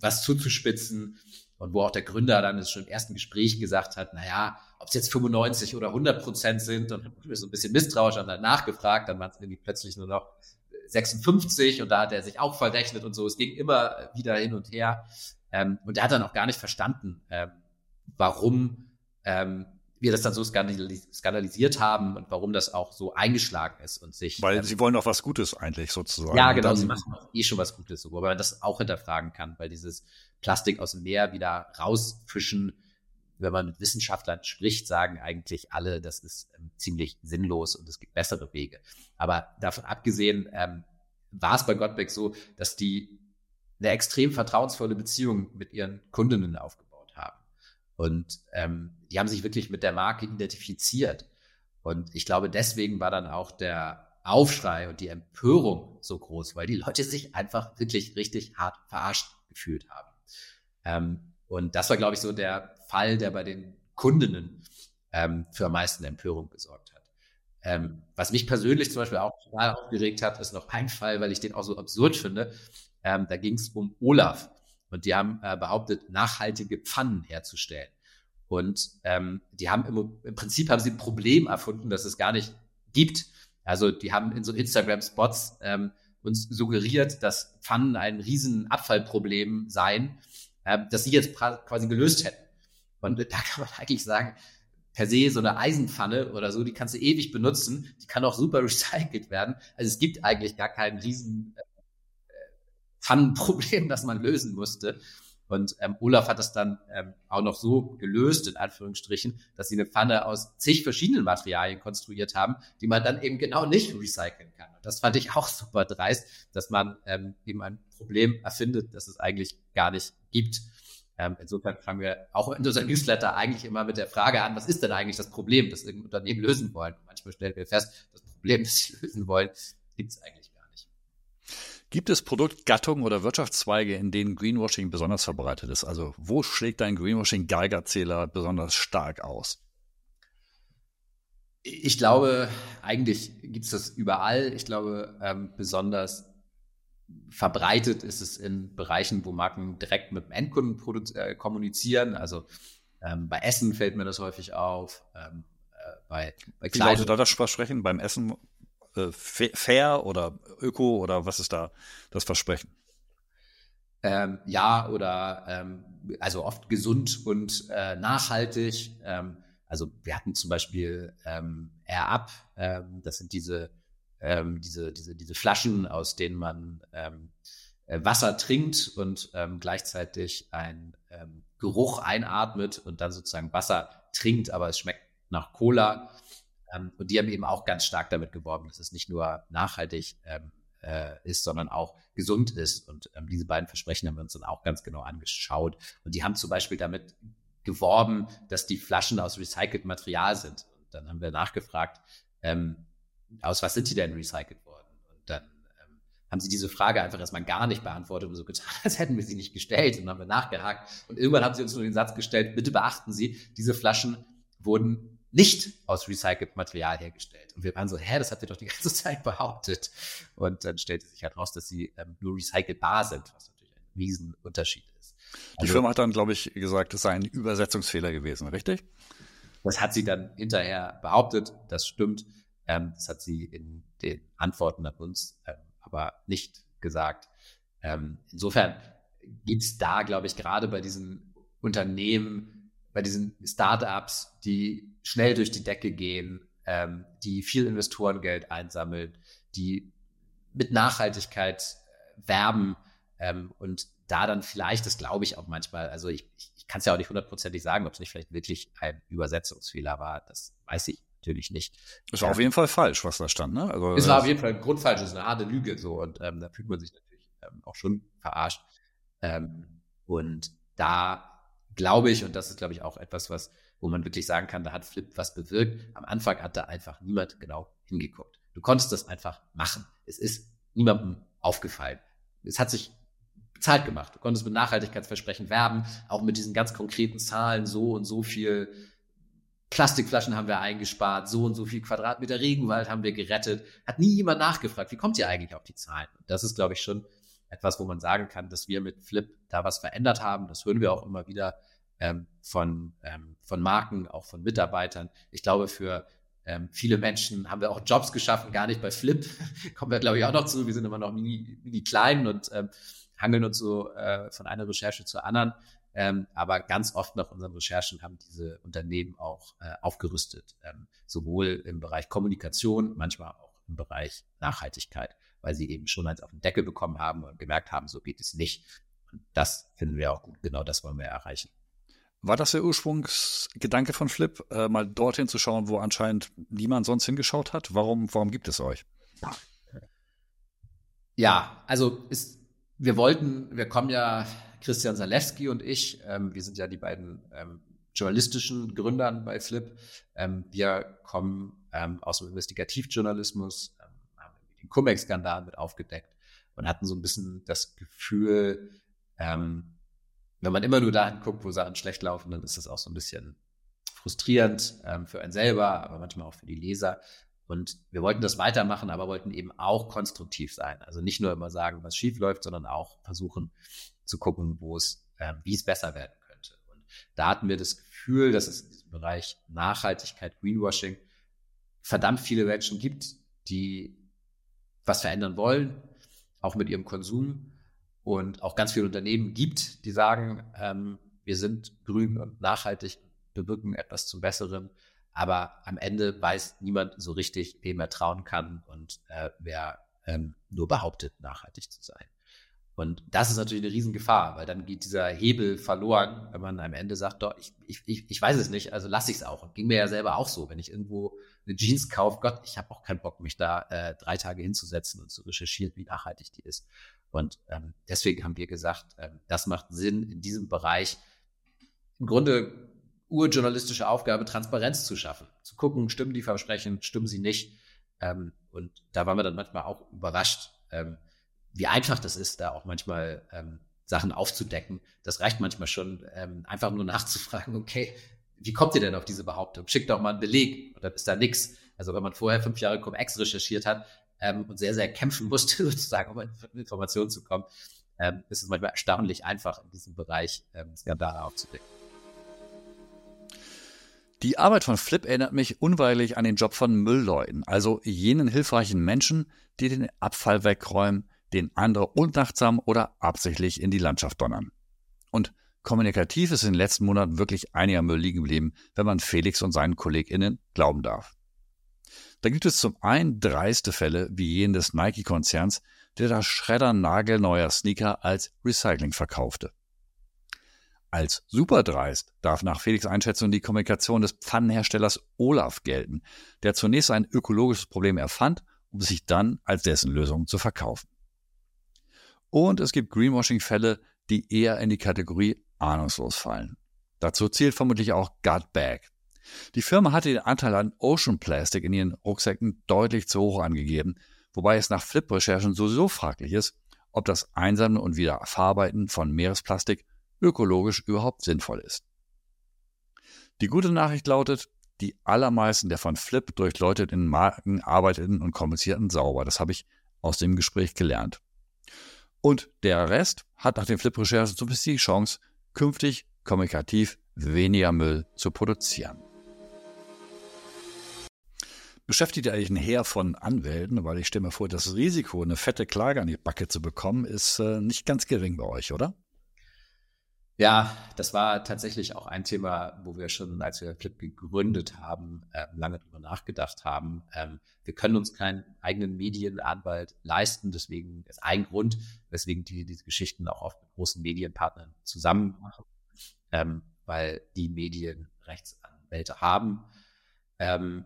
was zuzuspitzen und wo auch der Gründer dann schon im ersten Gespräch gesagt hat, naja, ob es jetzt 95 oder 100 Prozent sind und wir so ein bisschen misstrauisch haben dann nachgefragt, dann waren es irgendwie plötzlich nur noch 56 und da hat er sich auch verrechnet und so. Es ging immer wieder hin und her. Ähm, und er hat dann auch gar nicht verstanden, ähm, warum ähm, wir das dann so skandalis skandalisiert haben und warum das auch so eingeschlagen ist und sich. Weil sie wollen doch was Gutes eigentlich sozusagen. Ja, genau, sie machen auch eh schon was Gutes, so, aber man das auch hinterfragen kann, weil dieses Plastik aus dem Meer wieder rausfischen, wenn man mit Wissenschaftlern spricht, sagen eigentlich alle, das ist ähm, ziemlich sinnlos und es gibt bessere Wege. Aber davon abgesehen ähm, war es bei Gottbeck so, dass die eine extrem vertrauensvolle Beziehung mit ihren Kundinnen aufgebaut haben. Und ähm, die haben sich wirklich mit der Marke identifiziert. Und ich glaube, deswegen war dann auch der Aufschrei und die Empörung so groß, weil die Leute sich einfach wirklich richtig hart verarscht gefühlt haben. Ähm, und das war, glaube ich, so der Fall, der bei den Kundinnen ähm, für am meisten Empörung gesorgt hat. Ähm, was mich persönlich zum Beispiel auch total aufgeregt hat, ist noch ein Fall, weil ich den auch so absurd finde. Ähm, da ging es um Olaf und die haben äh, behauptet, nachhaltige Pfannen herzustellen. Und ähm, die haben im, im Prinzip haben sie ein Problem erfunden, das es gar nicht gibt. Also die haben in so Instagram-Spots ähm, uns suggeriert, dass Pfannen ein riesen Abfallproblem seien, äh, das sie jetzt quasi gelöst hätten. Und da kann man eigentlich sagen, per se so eine Eisenpfanne oder so, die kannst du ewig benutzen, die kann auch super recycelt werden. Also es gibt eigentlich gar kein riesen äh, Pfannenproblem, das man lösen musste. Und ähm, Olaf hat das dann ähm, auch noch so gelöst, in Anführungsstrichen, dass sie eine Pfanne aus zig verschiedenen Materialien konstruiert haben, die man dann eben genau nicht recyceln kann. Und das fand ich auch super dreist, dass man ähm, eben ein Problem erfindet, das es eigentlich gar nicht gibt. Ähm, insofern fangen wir auch in unserem Newsletter eigentlich immer mit der Frage an, was ist denn eigentlich das Problem, das irgendein Unternehmen lösen wollen? Manchmal stellen wir fest, das Problem, das sie lösen wollen, gibt es eigentlich Gibt es Produktgattungen oder Wirtschaftszweige, in denen Greenwashing besonders verbreitet ist? Also wo schlägt dein Greenwashing-Geigerzähler besonders stark aus? Ich glaube, eigentlich gibt es das überall. Ich glaube, ähm, besonders verbreitet ist es in Bereichen, wo Marken direkt mit dem Endkunden äh, kommunizieren. Also ähm, bei Essen fällt mir das häufig auf. Ähm, äh, bei, bei Wie lautet da das Versprechen? Beim Essen äh, fair oder öko oder was ist da das Versprechen? Ähm, ja, oder ähm, also oft gesund und äh, nachhaltig. Ähm, also wir hatten zum Beispiel ähm, Air Up, das sind diese, ähm, diese, diese, diese Flaschen, aus denen man ähm, äh, Wasser trinkt und ähm, gleichzeitig ein ähm, Geruch einatmet und dann sozusagen Wasser trinkt, aber es schmeckt nach Cola. Ähm, und die haben eben auch ganz stark damit geworben, dass es nicht nur nachhaltig ähm, äh, ist, sondern auch gesund ist. Und ähm, diese beiden Versprechen haben wir uns dann auch ganz genau angeschaut. Und die haben zum Beispiel damit geworben, dass die Flaschen aus recyceltem Material sind. Und dann haben wir nachgefragt, ähm, aus was sind die denn recycelt worden? Und dann ähm, haben sie diese Frage einfach erstmal gar nicht beantwortet und so getan, als hätten wir sie nicht gestellt. Und dann haben wir nachgehakt. Und irgendwann haben sie uns nur den Satz gestellt, bitte beachten Sie, diese Flaschen wurden nicht aus recyceltem Material hergestellt. Und wir waren so, hä, das habt ihr doch die ganze Zeit behauptet. Und dann stellte sich halt raus, dass sie ähm, nur recycelbar sind, was natürlich ein Riesenunterschied ist. Die also, Firma hat dann, glaube ich, gesagt, es sei ein Übersetzungsfehler gewesen, richtig? Das hat sie dann hinterher behauptet, das stimmt. Ähm, das hat sie in den Antworten an uns ähm, aber nicht gesagt. Ähm, insofern gibt's da, glaube ich, gerade bei diesen Unternehmen, bei diesen Startups, die schnell durch die Decke gehen, ähm, die viel Investorengeld einsammeln, die mit Nachhaltigkeit äh, werben ähm, und da dann vielleicht, das glaube ich auch manchmal, also ich, ich, ich kann es ja auch nicht hundertprozentig sagen, ob es nicht vielleicht wirklich ein Übersetzungsfehler war, das weiß ich natürlich nicht. Es war ähm, auf jeden Fall falsch, was da stand, ne? Also, es war auf jeden Fall grundfalsch, es ist eine harte Lüge so und ähm, da fühlt man sich natürlich ähm, auch schon verarscht. Ähm, und da glaube ich, und das ist, glaube ich, auch etwas, was, wo man wirklich sagen kann, da hat Flip was bewirkt. Am Anfang hat da einfach niemand genau hingeguckt. Du konntest das einfach machen. Es ist niemandem aufgefallen. Es hat sich bezahlt gemacht. Du konntest mit Nachhaltigkeitsversprechen werben, auch mit diesen ganz konkreten Zahlen, so und so viel Plastikflaschen haben wir eingespart, so und so viel Quadratmeter Regenwald haben wir gerettet. Hat nie jemand nachgefragt, wie kommt ihr eigentlich auf die Zahlen? das ist, glaube ich, schon etwas, wo man sagen kann, dass wir mit Flip da was verändert haben. Das hören wir auch immer wieder ähm, von, ähm, von Marken, auch von Mitarbeitern. Ich glaube, für ähm, viele Menschen haben wir auch Jobs geschaffen, gar nicht bei Flip. Kommen wir, glaube ich, auch noch zu. Wir sind immer noch mini, mini klein und ähm, hangeln uns so äh, von einer Recherche zur anderen. Ähm, aber ganz oft nach unseren Recherchen haben diese Unternehmen auch äh, aufgerüstet, ähm, sowohl im Bereich Kommunikation, manchmal auch im Bereich Nachhaltigkeit, weil sie eben schon eins auf den Deckel bekommen haben und gemerkt haben, so geht es nicht. Und das finden wir auch gut. Genau das wollen wir erreichen. War das der Ursprungsgedanke von Flip, äh, mal dorthin zu schauen, wo anscheinend niemand sonst hingeschaut hat? Warum, warum gibt es euch? Ja, also ist, wir wollten, wir kommen ja, Christian Salewski und ich, ähm, wir sind ja die beiden ähm, journalistischen Gründern bei Flip. Ähm, wir kommen ähm, aus dem Investigativjournalismus, ähm, haben den Cum-Ex-Skandal mit aufgedeckt und hatten so ein bisschen das Gefühl, ähm, wenn man immer nur dahin guckt, wo Sachen schlecht laufen, dann ist das auch so ein bisschen frustrierend für einen selber, aber manchmal auch für die Leser. Und wir wollten das weitermachen, aber wollten eben auch konstruktiv sein. Also nicht nur immer sagen, was schief läuft, sondern auch versuchen zu gucken, wo es, äh, wie es besser werden könnte. Und da hatten wir das Gefühl, dass es in diesem Bereich Nachhaltigkeit, Greenwashing verdammt viele Menschen gibt, die was verändern wollen, auch mit ihrem Konsum. Und auch ganz viele Unternehmen gibt, die sagen, ähm, wir sind grün und nachhaltig, bewirken etwas zum Besseren. Aber am Ende weiß niemand so richtig, wem er trauen kann und äh, wer ähm, nur behauptet, nachhaltig zu sein. Und das ist natürlich eine Riesengefahr, weil dann geht dieser Hebel verloren, wenn man am Ende sagt, doch, ich, ich, ich weiß es nicht, also lasse ich es auch. Und ging mir ja selber auch so, wenn ich irgendwo eine Jeans kaufe, Gott, ich habe auch keinen Bock, mich da äh, drei Tage hinzusetzen und zu recherchieren, wie nachhaltig die ist. Und ähm, deswegen haben wir gesagt, ähm, das macht Sinn, in diesem Bereich im Grunde urjournalistische Aufgabe, Transparenz zu schaffen. Zu gucken, stimmen die Versprechen, stimmen sie nicht. Ähm, und da waren wir dann manchmal auch überrascht, ähm, wie einfach das ist, da auch manchmal ähm, Sachen aufzudecken. Das reicht manchmal schon, ähm, einfach nur nachzufragen, okay, wie kommt ihr denn auf diese Behauptung? Schickt doch mal einen Beleg und dann ist da nichts. Also wenn man vorher fünf Jahre Cum-Ex recherchiert hat ähm, und sehr, sehr kämpfen musste, sozusagen, um an Informationen zu kommen, ähm, ist es manchmal erstaunlich einfach, in diesem Bereich Skandale aufzudecken. Die Arbeit von Flip erinnert mich unweigerlich an den Job von Müllleuten, also jenen hilfreichen Menschen, die den Abfall wegräumen, den andere unachtsam oder absichtlich in die Landschaft donnern. Und kommunikativ ist in den letzten Monaten wirklich einiger Müll liegen geblieben, wenn man Felix und seinen KollegInnen glauben darf. Da gibt es zum einen dreiste Fälle wie jenen des Nike-Konzerns, der das Schreddern nagelneuer Sneaker als Recycling verkaufte. Als superdreist darf nach Felix Einschätzung die Kommunikation des Pfannenherstellers Olaf gelten, der zunächst ein ökologisches Problem erfand, um sich dann als dessen Lösung zu verkaufen. Und es gibt Greenwashing-Fälle, die eher in die Kategorie ahnungslos fallen. Dazu zählt vermutlich auch Gut Bag. Die Firma hatte den Anteil an Ocean Plastic in ihren Rucksäcken deutlich zu hoch angegeben, wobei es nach Flip-Recherchen sowieso fraglich ist, ob das Einsammeln und Wiederverarbeiten von Meeresplastik ökologisch überhaupt sinnvoll ist. Die gute Nachricht lautet, die allermeisten der von Flip durchleuchteten Marken arbeiteten und kommunizierten sauber. Das habe ich aus dem Gespräch gelernt. Und der Rest hat nach den Flip-Recherchen zumindest die Chance, künftig kommunikativ weniger Müll zu produzieren. Beschäftigt ihr eigentlich ein Heer von Anwälten? Weil ich stelle mir vor, das Risiko, eine fette Klage an die Backe zu bekommen, ist äh, nicht ganz gering bei euch, oder? Ja, das war tatsächlich auch ein Thema, wo wir schon, als wir Flip gegründet haben, äh, lange drüber nachgedacht haben. Ähm, wir können uns keinen eigenen Medienanwalt leisten. Deswegen ist ein Grund, weswegen die diese Geschichten auch oft mit großen Medienpartnern zusammen machen, ähm, weil die Medien Rechtsanwälte haben. Ähm,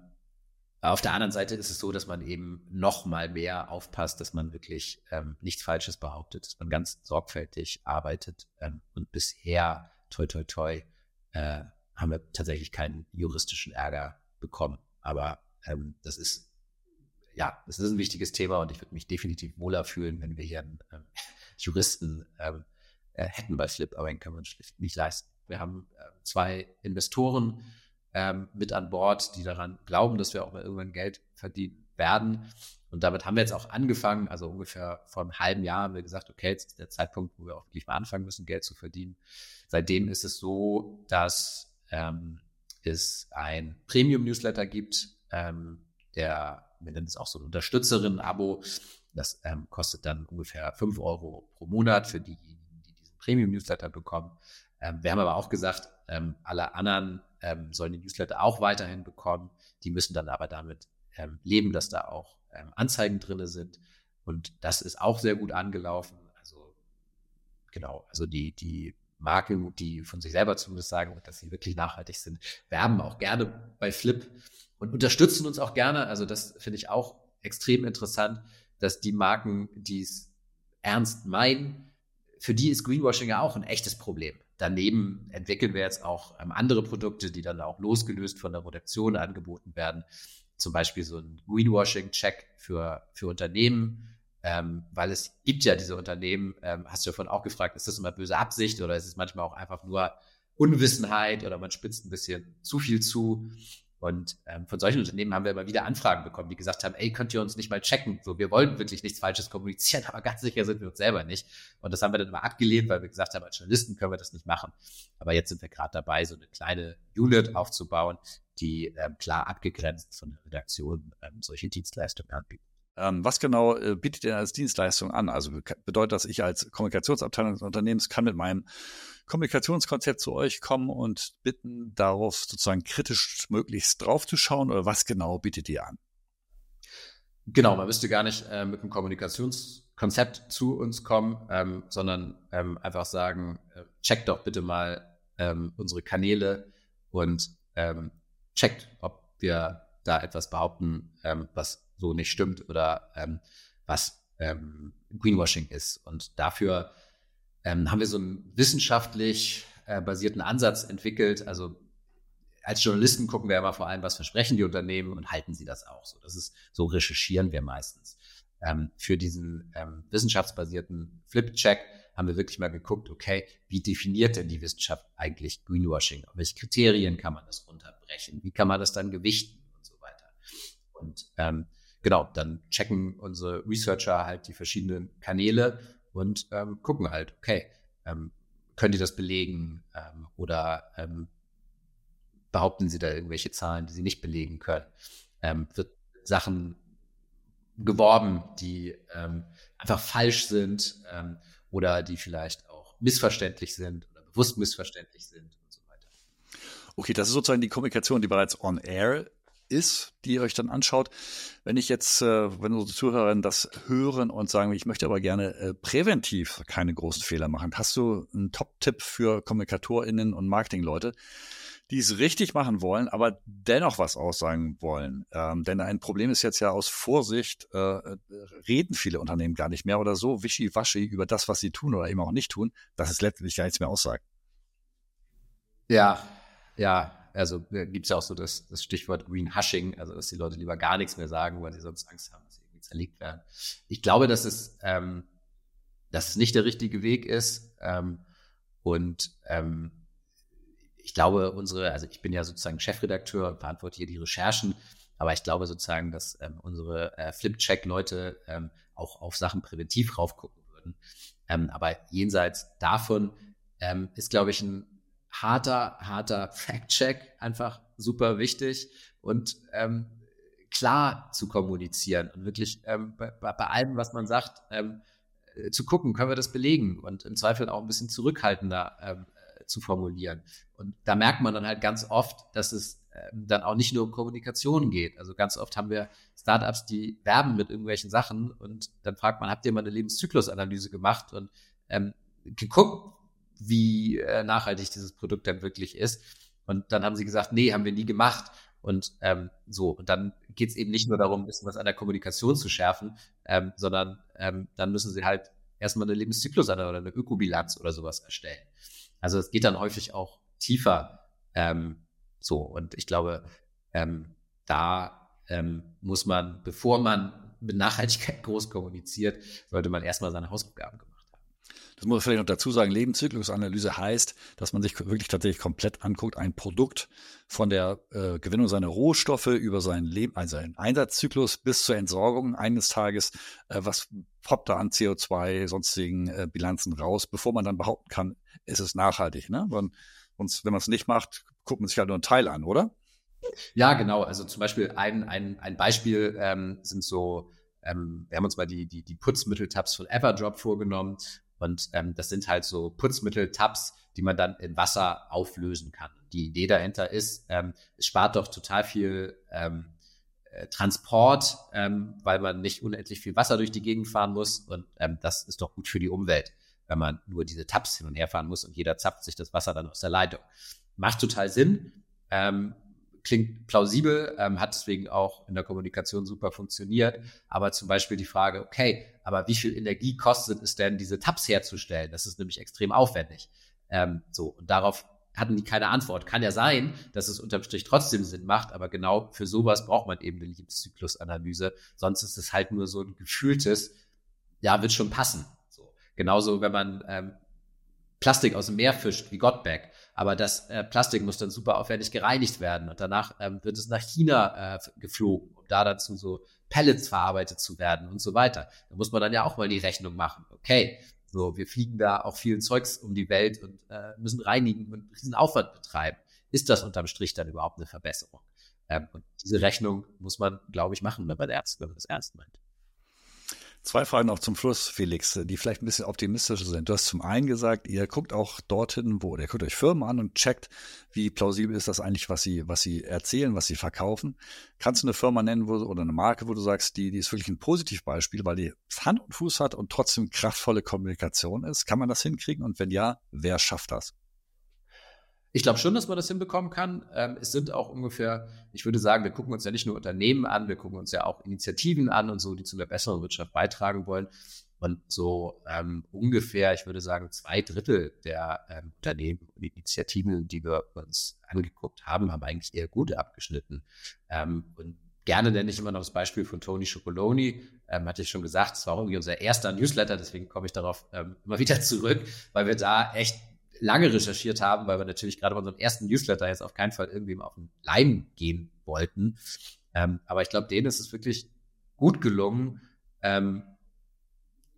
auf der anderen Seite ist es so, dass man eben noch mal mehr aufpasst, dass man wirklich ähm, nichts Falsches behauptet, dass man ganz sorgfältig arbeitet. Ähm, und bisher, toi, toi, toi, äh, haben wir tatsächlich keinen juristischen Ärger bekommen. Aber ähm, das ist, ja, das ist ein wichtiges Thema und ich würde mich definitiv wohler fühlen, wenn wir hier einen ähm, Juristen ähm, äh, hätten bei Flip, aber den können wir uns nicht leisten. Wir haben äh, zwei Investoren, ähm, mit an Bord, die daran glauben, dass wir auch mal irgendwann Geld verdienen werden. Und damit haben wir jetzt auch angefangen, also ungefähr vor einem halben Jahr haben wir gesagt, okay, jetzt ist der Zeitpunkt, wo wir auch wirklich mal anfangen müssen, Geld zu verdienen. Seitdem ist es so, dass ähm, es ein Premium-Newsletter gibt, ähm, der, wir nennen es auch so ein Unterstützerin-Abo. Das ähm, kostet dann ungefähr fünf Euro pro Monat für diejenigen, die diesen Premium-Newsletter bekommen. Ähm, wir haben aber auch gesagt, ähm, alle anderen ähm, sollen die Newsletter auch weiterhin bekommen. Die müssen dann aber damit ähm, leben, dass da auch ähm, Anzeigen drin sind. Und das ist auch sehr gut angelaufen. Also genau, also die, die Marken, die von sich selber zumindest sagen, dass sie wirklich nachhaltig sind, werben auch gerne bei Flip und unterstützen uns auch gerne. Also das finde ich auch extrem interessant, dass die Marken, die es ernst meinen, für die ist Greenwashing ja auch ein echtes Problem. Daneben entwickeln wir jetzt auch ähm, andere Produkte, die dann auch losgelöst von der Redaktion angeboten werden. Zum Beispiel so ein Greenwashing-Check für, für Unternehmen, ähm, weil es gibt ja diese Unternehmen, ähm, hast du ja vorhin auch gefragt, ist das immer böse Absicht oder ist es manchmal auch einfach nur Unwissenheit oder man spitzt ein bisschen zu viel zu. Und ähm, von solchen Unternehmen haben wir immer wieder Anfragen bekommen, die gesagt haben, ey, könnt ihr uns nicht mal checken? So, wir wollen wirklich nichts Falsches kommunizieren, aber ganz sicher sind wir uns selber nicht. Und das haben wir dann immer abgelehnt, weil wir gesagt haben, als Journalisten können wir das nicht machen. Aber jetzt sind wir gerade dabei, so eine kleine Unit aufzubauen, die ähm, klar abgegrenzt von der Redaktion ähm, solche Dienstleistungen anbietet. Ähm, was genau äh, bietet ihr als Dienstleistung an? Also bedeutet das, ich als Kommunikationsabteilung des Unternehmens kann mit meinem Kommunikationskonzept zu euch kommen und bitten, darauf sozusagen kritisch möglichst draufzuschauen oder was genau bietet ihr an? Genau, man müsste gar nicht äh, mit einem Kommunikationskonzept zu uns kommen, ähm, sondern ähm, einfach sagen, äh, checkt doch bitte mal ähm, unsere Kanäle und ähm, checkt, ob wir da etwas behaupten, ähm, was so nicht stimmt oder ähm, was Greenwashing ist. Und dafür ähm, haben wir so einen wissenschaftlich äh, basierten Ansatz entwickelt. Also als Journalisten gucken wir immer vor allem, was versprechen die Unternehmen und halten sie das auch so. Das ist so recherchieren wir meistens. Ähm, für diesen ähm, wissenschaftsbasierten Flip-Check haben wir wirklich mal geguckt, okay, wie definiert denn die Wissenschaft eigentlich Greenwashing? Auf welche Kriterien kann man das runterbrechen? Wie kann man das dann gewichten und so weiter? Und ähm, genau, dann checken unsere Researcher halt die verschiedenen Kanäle und ähm, gucken halt, okay, ähm, können die das belegen ähm, oder ähm, behaupten sie da irgendwelche Zahlen, die sie nicht belegen können? Ähm, wird Sachen geworben, die ähm, einfach falsch sind oder die vielleicht auch missverständlich sind oder bewusst missverständlich sind und so weiter. Okay, das ist sozusagen die Kommunikation, die bereits on air ist, die ihr euch dann anschaut. Wenn ich jetzt, äh, wenn unsere Zuhörerinnen das hören und sagen, ich möchte aber gerne äh, präventiv keine großen Fehler machen, hast du einen Top-Tipp für KommunikatorInnen und Marketingleute, die es richtig machen wollen, aber dennoch was aussagen wollen? Ähm, denn ein Problem ist jetzt ja aus Vorsicht, äh, reden viele Unternehmen gar nicht mehr oder so wischiwaschi über das, was sie tun oder eben auch nicht tun, dass es letztlich ja nichts mehr aussagt. Ja, ja, also gibt es ja auch so das, das Stichwort Green Hushing, also dass die Leute lieber gar nichts mehr sagen, weil sie sonst Angst haben, dass sie irgendwie zerlegt werden. Ich glaube, dass es, ähm, dass es nicht der richtige Weg ist. Ähm, und ähm, ich glaube, unsere, also ich bin ja sozusagen Chefredakteur und verantworte hier die Recherchen, aber ich glaube sozusagen, dass ähm, unsere äh, Flip-Check-Leute ähm, auch auf Sachen präventiv raufgucken würden. Ähm, aber jenseits davon ähm, ist, glaube ich, ein harter, harter Fact-Check einfach super wichtig und ähm, klar zu kommunizieren und wirklich ähm, bei, bei, allem, was man sagt, ähm, äh, zu gucken, können wir das belegen und im Zweifel auch ein bisschen zurückhaltender ähm, äh, zu formulieren. Und da merkt man dann halt ganz oft, dass es ähm, dann auch nicht nur um Kommunikation geht. Also ganz oft haben wir Startups, die werben mit irgendwelchen Sachen und dann fragt man, habt ihr mal eine Lebenszyklusanalyse gemacht und ähm, geguckt, wie äh, nachhaltig dieses Produkt dann wirklich ist. Und dann haben sie gesagt, nee, haben wir nie gemacht. Und ähm, so, und dann geht es eben nicht nur darum, ein bisschen was an der Kommunikation zu schärfen, ähm, sondern ähm, dann müssen sie halt erstmal eine Lebenszyklus oder eine Ökobilanz oder sowas erstellen. Also es geht dann häufig auch tiefer ähm, so. Und ich glaube, ähm, da ähm, muss man, bevor man mit Nachhaltigkeit groß kommuniziert, sollte man erstmal seine Hausaufgaben machen das muss man vielleicht noch dazu sagen, Lebenszyklusanalyse heißt, dass man sich wirklich tatsächlich komplett anguckt, ein Produkt von der äh, Gewinnung seiner Rohstoffe über seinen, Leben, also seinen Einsatzzyklus bis zur Entsorgung eines Tages, äh, was poppt da an CO2, sonstigen äh, Bilanzen raus, bevor man dann behaupten kann, ist es nachhaltig. Ne? Und, sonst, wenn man es nicht macht, guckt man sich halt nur einen Teil an, oder? Ja, genau. Also zum Beispiel ein, ein, ein Beispiel ähm, sind so, ähm, wir haben uns mal die, die, die Putzmitteltabs von Everdrop vorgenommen und ähm, das sind halt so Putzmittel-Tabs, die man dann in Wasser auflösen kann. Die Idee dahinter ist, ähm, es spart doch total viel ähm, äh, Transport, ähm, weil man nicht unendlich viel Wasser durch die Gegend fahren muss. Und ähm, das ist doch gut für die Umwelt, wenn man nur diese Tabs hin und her fahren muss und jeder zapft sich das Wasser dann aus der Leitung. Macht total Sinn. Ähm, klingt plausibel, ähm, hat deswegen auch in der Kommunikation super funktioniert. Aber zum Beispiel die Frage, okay, aber wie viel Energie kostet es denn, diese Tabs herzustellen? Das ist nämlich extrem aufwendig. Ähm, so, und darauf hatten die keine Antwort. Kann ja sein, dass es unterm Strich trotzdem Sinn macht, aber genau für sowas braucht man eben eine Lebenszyklusanalyse. Sonst ist es halt nur so ein gefühltes, ja, wird schon passen. So. Genauso, wenn man ähm, Plastik aus dem Meer fischt, wie Gottberg. Aber das äh, Plastik muss dann super aufwendig gereinigt werden und danach ähm, wird es nach China äh, geflogen, um da dann zu so Pellets verarbeitet zu werden und so weiter. Da muss man dann ja auch mal die Rechnung machen. Okay, so, wir fliegen da auch viel Zeugs um die Welt und äh, müssen reinigen und riesen Aufwand betreiben. Ist das unterm Strich dann überhaupt eine Verbesserung? Ähm, und diese Rechnung muss man, glaube ich, machen, wenn man, ernst, wenn man das ernst meint. Zwei Fragen noch zum Schluss, Felix, die vielleicht ein bisschen optimistischer sind. Du hast zum einen gesagt, ihr guckt auch dorthin, wo ihr guckt euch Firmen an und checkt, wie plausibel ist das eigentlich, was sie, was sie erzählen, was sie verkaufen. Kannst du eine Firma nennen wo, oder eine Marke, wo du sagst, die, die ist wirklich ein Positivbeispiel, weil die Hand und Fuß hat und trotzdem kraftvolle Kommunikation ist? Kann man das hinkriegen? Und wenn ja, wer schafft das? Ich glaube schon, dass man das hinbekommen kann. Ähm, es sind auch ungefähr, ich würde sagen, wir gucken uns ja nicht nur Unternehmen an, wir gucken uns ja auch Initiativen an und so, die zu einer besseren Wirtschaft beitragen wollen. Und so ähm, ungefähr, ich würde sagen, zwei Drittel der ähm, Unternehmen und Initiativen, die wir uns angeguckt haben, haben eigentlich eher gut abgeschnitten. Ähm, und gerne nenne ich immer noch das Beispiel von Tony Chocoloni. Ähm, hatte ich schon gesagt, es war irgendwie unser erster Newsletter, deswegen komme ich darauf ähm, immer wieder zurück, weil wir da echt lange recherchiert haben, weil wir natürlich gerade bei unserem ersten Newsletter jetzt auf keinen Fall irgendwie auf den Leim gehen wollten. Ähm, aber ich glaube, denen ist es wirklich gut gelungen, ähm,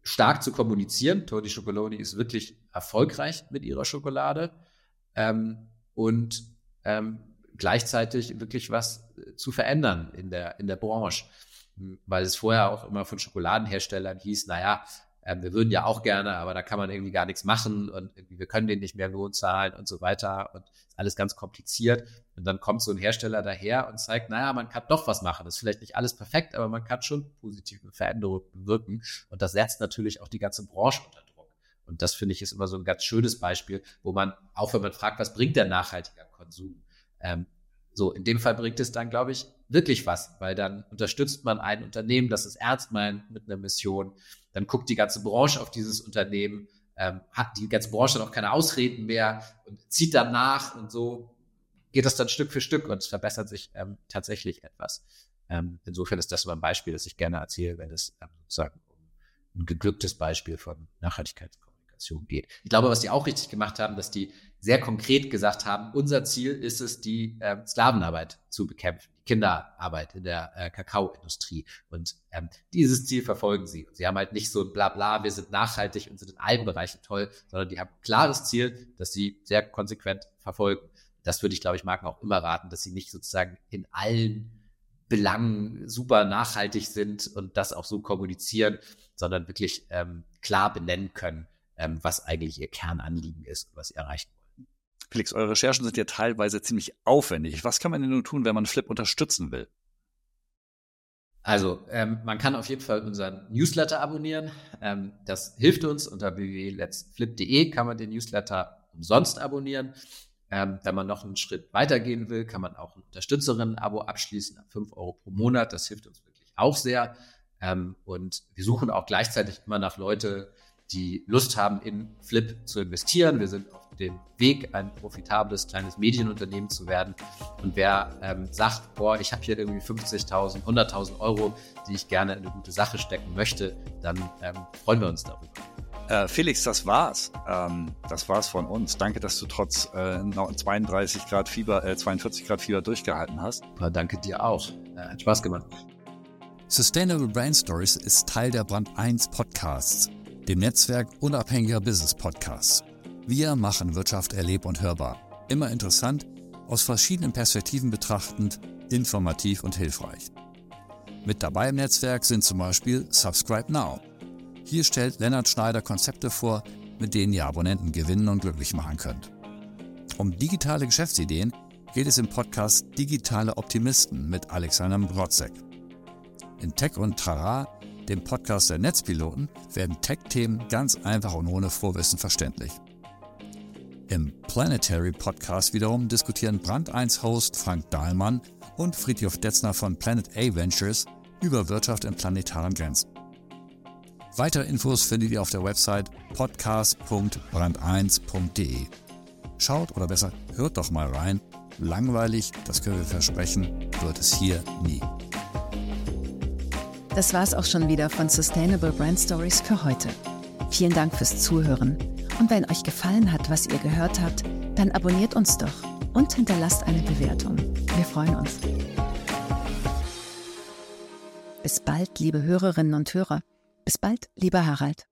stark zu kommunizieren. Toni Chocoloni ist wirklich erfolgreich mit ihrer Schokolade ähm, und ähm, gleichzeitig wirklich was äh, zu verändern in der, in der Branche. Weil es vorher auch immer von Schokoladenherstellern hieß, naja, ähm, wir würden ja auch gerne, aber da kann man irgendwie gar nichts machen und irgendwie, wir können denen nicht mehr Lohn zahlen und so weiter und ist alles ganz kompliziert. Und dann kommt so ein Hersteller daher und zeigt, naja, man kann doch was machen. Das ist vielleicht nicht alles perfekt, aber man kann schon positive Veränderungen bewirken. Und das setzt natürlich auch die ganze Branche unter Druck. Und das finde ich ist immer so ein ganz schönes Beispiel, wo man, auch wenn man fragt, was bringt der nachhaltiger Konsum? Ähm, so, in dem Fall bringt es dann, glaube ich, wirklich was, weil dann unterstützt man ein Unternehmen, das es ernst meint mit einer Mission. Dann guckt die ganze Branche auf dieses Unternehmen, ähm, hat die ganze Branche dann auch keine Ausreden mehr und zieht dann nach und so geht das dann Stück für Stück und es verbessert sich ähm, tatsächlich etwas. Ähm, insofern ist das immer ein Beispiel, das ich gerne erzähle, wenn es ähm, sozusagen ein geglücktes Beispiel von Nachhaltigkeitskommunikation geht. Ich glaube, was die auch richtig gemacht haben, dass die sehr konkret gesagt haben, unser Ziel ist es, die äh, Sklavenarbeit zu bekämpfen, die Kinderarbeit in der äh, Kakaoindustrie. Und ähm, dieses Ziel verfolgen sie. Und sie haben halt nicht so ein Blabla, wir sind nachhaltig und sind in allen Bereichen toll, sondern die haben ein klares Ziel, das sie sehr konsequent verfolgen. Das würde ich, glaube ich, Marken auch immer raten, dass sie nicht sozusagen in allen Belangen super nachhaltig sind und das auch so kommunizieren, sondern wirklich ähm, klar benennen können, ähm, was eigentlich ihr Kernanliegen ist und was sie erreichen wollen. Felix, eure Recherchen sind ja teilweise ziemlich aufwendig. Was kann man denn nun tun, wenn man Flip unterstützen will? Also, ähm, man kann auf jeden Fall unseren Newsletter abonnieren. Ähm, das hilft uns. Unter www.letsflip.de kann man den Newsletter umsonst abonnieren. Ähm, wenn man noch einen Schritt weitergehen will, kann man auch ein Unterstützerinnen-Abo abschließen, 5 Euro pro Monat. Das hilft uns wirklich auch sehr. Ähm, und wir suchen auch gleichzeitig immer nach Leute, die Lust haben, in Flip zu investieren. Wir sind auf den Weg, ein profitables kleines Medienunternehmen zu werden. Und wer ähm, sagt, boah, ich habe hier irgendwie 50.000, 100.000 Euro, die ich gerne in eine gute Sache stecken möchte, dann ähm, freuen wir uns darüber. Äh, Felix, das war's. Ähm, das war's von uns. Danke, dass du trotz äh, 32 Grad Fieber, äh, 42 Grad Fieber durchgehalten hast. Ja, danke dir auch. Äh, hat Spaß gemacht. Sustainable Brand Stories ist Teil der Brand 1 Podcasts, dem Netzwerk unabhängiger Business Podcasts. Wir machen Wirtschaft erleb- und hörbar. Immer interessant, aus verschiedenen Perspektiven betrachtend, informativ und hilfreich. Mit dabei im Netzwerk sind zum Beispiel Subscribe Now. Hier stellt Lennart Schneider Konzepte vor, mit denen ihr Abonnenten gewinnen und glücklich machen könnt. Um digitale Geschäftsideen geht es im Podcast Digitale Optimisten mit Alexander Brotzek. In Tech und Trara, dem Podcast der Netzpiloten, werden Tech-Themen ganz einfach und ohne Vorwissen verständlich. Im Planetary Podcast wiederum diskutieren Brand 1 Host Frank Dahlmann und Friedhof Detzner von Planet A Ventures über Wirtschaft in planetaren Grenzen. Weitere Infos findet ihr auf der Website podcast.brand1.de. Schaut oder besser hört doch mal rein. Langweilig, das können wir versprechen, wird es hier nie. Das war's auch schon wieder von Sustainable Brand Stories für heute. Vielen Dank fürs Zuhören. Und wenn euch gefallen hat, was ihr gehört habt, dann abonniert uns doch und hinterlasst eine Bewertung. Wir freuen uns. Bis bald, liebe Hörerinnen und Hörer. Bis bald, lieber Harald.